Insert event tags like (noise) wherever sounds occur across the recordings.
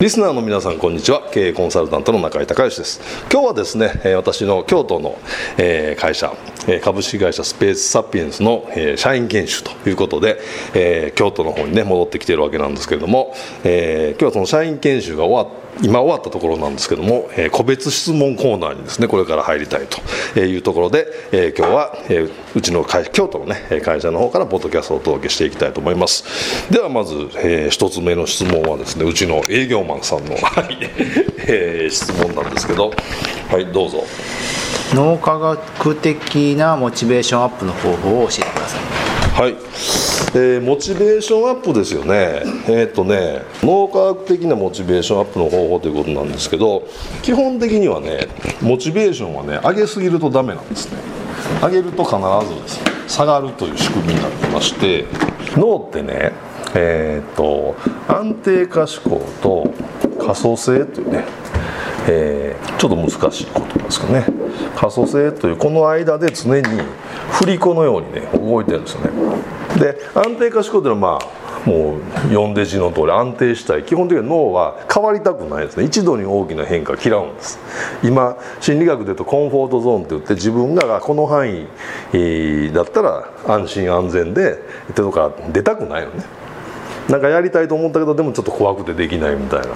リスナーの皆さんこんにちは。経営コンサルタントの中井隆義です。今日はですね私の京都の会社株式会社スペースサピエンスの社員研修ということで京都の方にね戻ってきているわけなんですけれども今日はその社員研修が終わって今終わったところなんですけども、えー、個別質問コーナーにですねこれから入りたいというところで、えー、今日は、えー、うちの会京都のね会社の方からポッドキャストをお届けしていきたいと思います。ではまず、えー、一つ目の質問はですねうちの営業マンさんの、(laughs) えー、質問なんですけどはいどうぞ。脳科学的なモチベーションアップの方法を教えてください。はい。えー、モチベーションアップですよね。えー、っとね脳科学的なモチベーションアップの方法ということなんですけど基本的にはねモチベーションはね上げすぎるとダメなんですね。上げると必ずですね下がるという仕組みになってまして脳ってねえー、っと安定化思考と可塑性というねえー、ちょっと難しいことですかね。可塑性というこの間で常に振り子のようにね動いてるんですよね。で安定化思考というのはまあもう読んで字の通り安定したい。基本的に脳は変わりたくないですね。一度に大きな変化嫌うんです。今心理学で言うとコンフォートゾーンって言って自分がこの範囲だったら安心安全でってとか出たくないのね。なんかやりたいと思ったけどでもちょっと怖くてできないみたいな。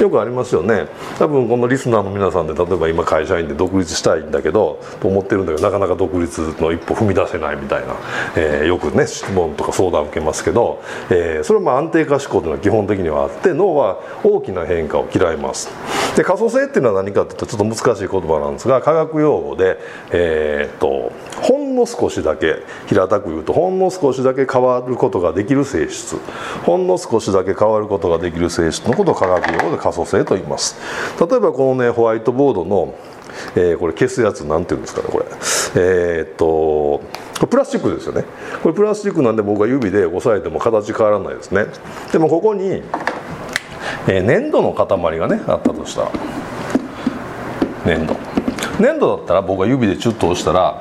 よくありますよね。多分このリスナーの皆さんで例えば今会社員で独立したいんだけどと思ってるんだけどなかなか独立の一歩踏み出せないみたいな、えー、よくね質問とか相談受けますけど、えー、それはまあ安定化思考というのは基本的にはあって脳は大きな変化を嫌います。で可塑性っていうのは何かっていうとちょっと難しい言葉なんですが科学用語で、えー、っとんの少しだけ平たく言うとほんの少しだけ変わることができる性質。ほんの少しだけ変わることができる性質のことを科学用語で可塑性と言います。例えばこのねホワイトボードのえー、これ消すやつなんていうんですかねこれ。えー、っとこれプラスチックですよね。これプラスチックなんで僕は指で押さえても形変わらないですね。でもここに、えー、粘土の塊がねあったとした。ら粘土。粘土だったら僕が指でチュッと押したら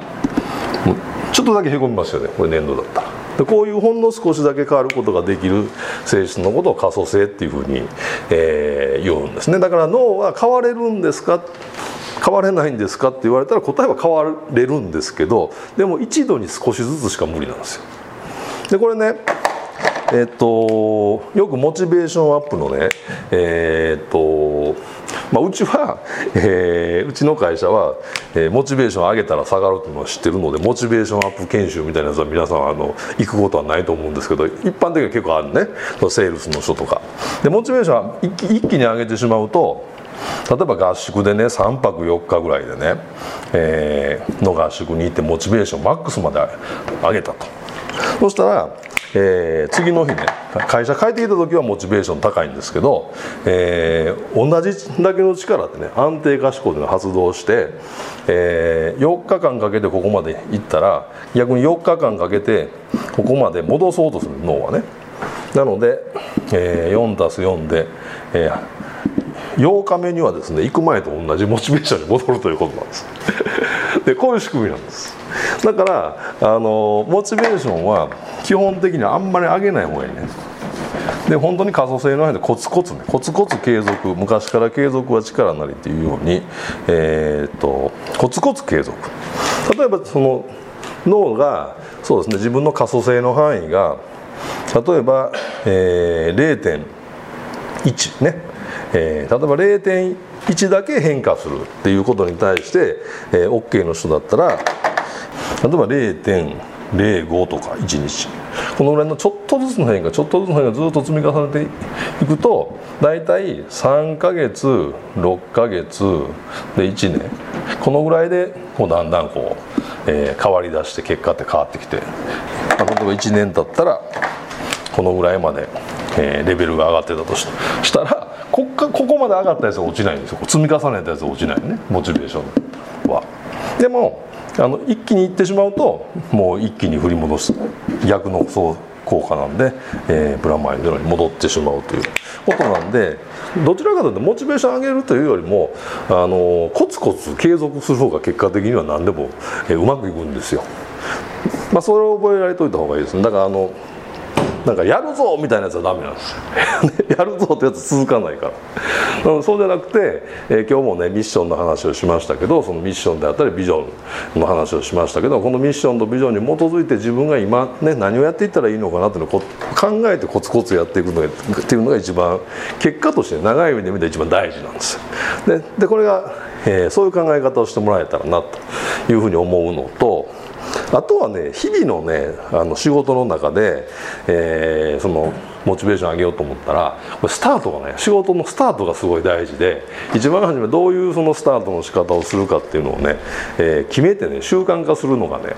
ちょっとだけへこみますよねこれ粘土だったら。でこういうほんの少しだけ変わることができる性質のことを可塑性っていうふうに、えー、言うんですね。だから脳は変われるんですか？変われないんですかって言われたら答えは変われるんですけどでも一度に少しずつしか無理なんですよ。でこれねえっとよくモチベーションアップのねえっとまあ、うちは、えー、うちの会社は、えー、モチベーション上げたら下がるっていうのは知ってるのでモチベーションアップ研修みたいなやつは皆さんあの行くことはないと思うんですけど一般的には結構あるね。セールスの人とか。でモチベーション一一気に上げてしまうと例えば合宿でね3泊4日ぐらいでね、えー、の合宿に行ってモチベーションマックスまで上げたと。そしたらえー、次の日ね会社帰ってきた時はモチベーション高いんですけど、えー、同じだけの力でね安定化思考での発動して、えー、4日間かけてここまで行ったら逆に4日間かけてここまで戻そうとする脳はねなので、えー、4+4 で、えー、8日目にはですね行く前と同じモチベーションに戻るということなんです。でこういう仕組みなんです。だからあのモチベーションは基本的にはあんまり上げない方がいいね。で本当に可塑性の間でコツコツね。コツコツ継続。昔から継続は力なりっていうように、えー、っとコツコツ継続。例えばその脳がそうですね。自分の可塑性の範囲が例えば、えー、0.1ね、えー、例えば0.1だけ変化するっていうことに対して、えー、OK の人だったら例えば0.1 0.05とか1日。このぐらいのちょっとずつの変化ちょっとずつの変化ずっと積み重ねていくと大体3ヶ月6ヶ月で1年。このぐらいでこうだんだんこう、えー、変わりだして結果って変わってきて、例えば1年経ったらこのぐらいまで、えー、レベルが上がってたとしたらこここまで上がったやつは落ちないんですよ。積み重ねたやつは落ちないね。モチベーションは。でもあの一気にいってしまうともう一気に振り戻す。逆の効果なんで、えー、プラマイゼロに戻ってしまうという。ことなんでどちらかというとモチベーション上げるというよりもあのコツコツ継続する方が結果的には何でも、えー、うまくいくんですよ。まあ、それを覚えられといた方がいいです。ねだからあのなんかやるぞみたいなやつはダメなんですよ。(laughs) やるぞってやつ続かないから。うん、そうじゃなくて、えー、今日もねミッションの話をしましたけどそのミッションであったりビジョンの話をしましたけどこのミッションとビジョンに基づいて自分が今ね何をやっていったらいいのかなっていうのを考えてコツコツやっていくのがっていうのが一番結果として長い目で見て一番大事なんですででこれが、えー、そういう考え方をしてもらえたらなというふうに思うのとあとはね日々のねあの仕事の中で、えー、そのモチベーション上げようと思ったらこれスタートがね仕事のスタートがすごい大事で一番初めどういうそのスタートの仕方をするかっていうのをね、えー、決めてね習慣化するのがね、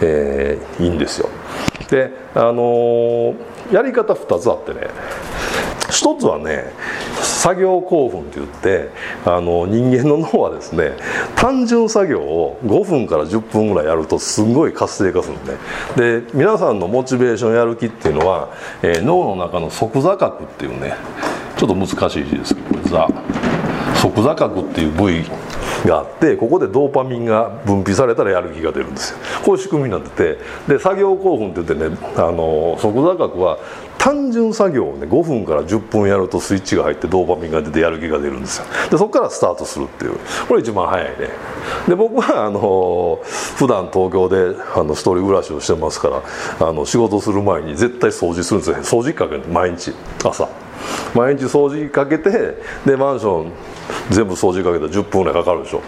えー、いいんですよ。であのー、やり方2つあってね一つはね作業興奮って言ってあの人間の脳はですね単純作業を5分から10分ぐらいやるとすごい活性化するんでで皆さんのモチベーションやる気っていうのは、えー、脳の中の即座角っていうねちょっと難しい字ですけど座。即座角っていう部位があってここでドーパミンが分泌されたらやる気が出るんですよ。こういう仕組みになっててで作業興奮って言ってねあの即座角は単純作業をね5分から10分やるとスイッチが入ってドーパミンが出てやる気が出るんですよ。でそこからスタートするっていう。これ一番早いね。で僕はあの普段東京であの一人暮らしをしてますからあの仕事する前に絶対掃除するんですよ。掃除機かける毎日。朝。毎日掃除機かけてでマンション全部掃除かけたら10分ぐらいかかるでしょ。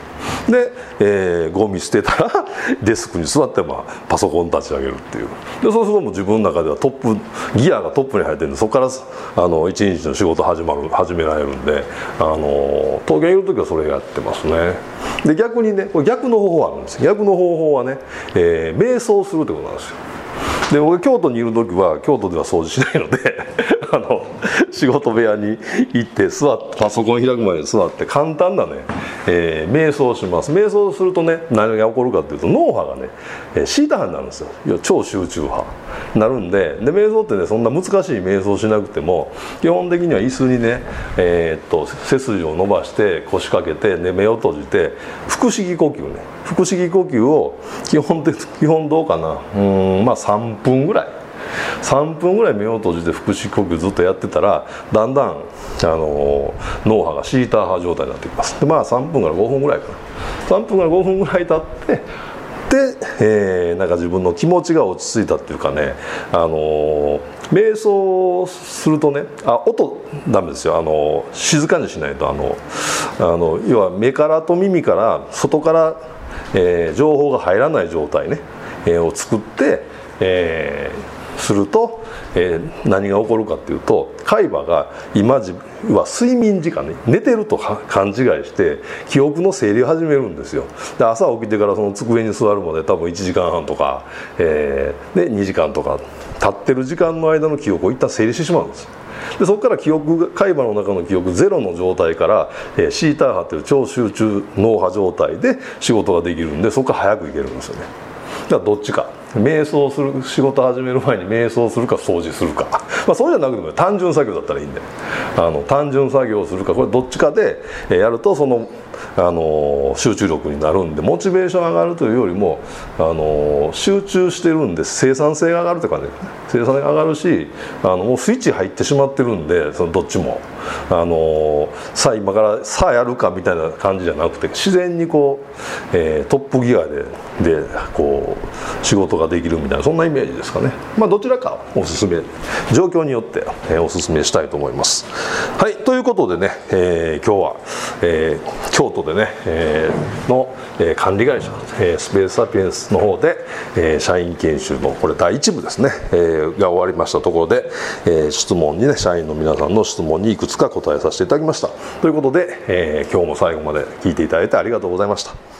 で、えー、ゴミ捨てたら (laughs) デスクに座って、まあ、パソコン立ち上げるっていう。でそうするともう自分の中ではトップギアがトップに入ってるんでそこからあの一日の仕事始まる始められるんであの東京にいる時はそれやってますね。で逆にねこれ逆の方法あるんです。逆の方法はね、えー、瞑想するってことなんですよ。で僕京都にいる時は京都では掃除しないので (laughs) あの仕事部屋に行って座ってパソコン開く前に座って簡単なね、えー、瞑想します。瞑想するとね何が起こるかっていうと脳波がね、えー、シータ波になるんですよ。要は超集中波。なるんでで瞑想ってねそんな難しい瞑想しなくても基本的には椅子にね、えー、っと背筋を伸ばして腰掛けて、ね、目を閉じて腹式呼吸ね。腹式呼吸を基本的基本どうかな。うんまあ3分ぐらい。3分ぐらい目を閉じて腹式呼吸ずっとやってたらだんだんあの脳波がシーター波状態になってきます。でまあ3分から5分ぐらいかな。3分から5分ぐらい経ってで、えー、なんか自分の気持ちが落ち着いたっていうかね、あのー、瞑想するとねあ音ダメですよ、あのー、静かにしないとあのあの要は目からと耳から外から、えー、情報が入らない状態ね、えー、を作って、えー、すると、えー、何が起こるかっていうと海馬が今は睡眠時間ね寝てると勘違いして記憶の整理を始めるんですよ。で朝起きてからその机に座るまで多分1時間半とか、えー、で2時間とか経ってる時間の間の記憶を一旦整理してしまうんです。でそこから記憶海馬の中の記憶ゼロの状態から、えー、シーター波という超集中脳波状態で仕事ができるんでそこから早くいけるんですよね。だからどっちか。瞑想する仕事始める前に瞑想するか掃除するか。(laughs) まあそうじゃなくても単純作業だったらいいんで。あの単純作業をするかこれどっちかでやるとそのあの集中力になるんでモチベーション上がるというよりもあの集中してるんで生産性が上がるって感じ生産性が上がるしあのもうスイッチ入ってしまってるんでそのどっちも。あのさあ今からさあやるかみたいな感じじゃなくて自然にこう、えー、トップギアででこう仕事がができるみたいなそんなイメージですかね。まあどちらかおすすめ状況によって、え、おすすめしたいと思います。はいということでね、えー、今日は、えー、京都でね、えー、の、え、管理会社、え、スペースサピエンスの方で、え、社員研修のこれ第1部ですね、え、が終わりましたところで、え、質問にね社員の皆さんの質問にいくつか答えさせていただきました。ということで、え、今日も最後まで聞いていただいてありがとうございました。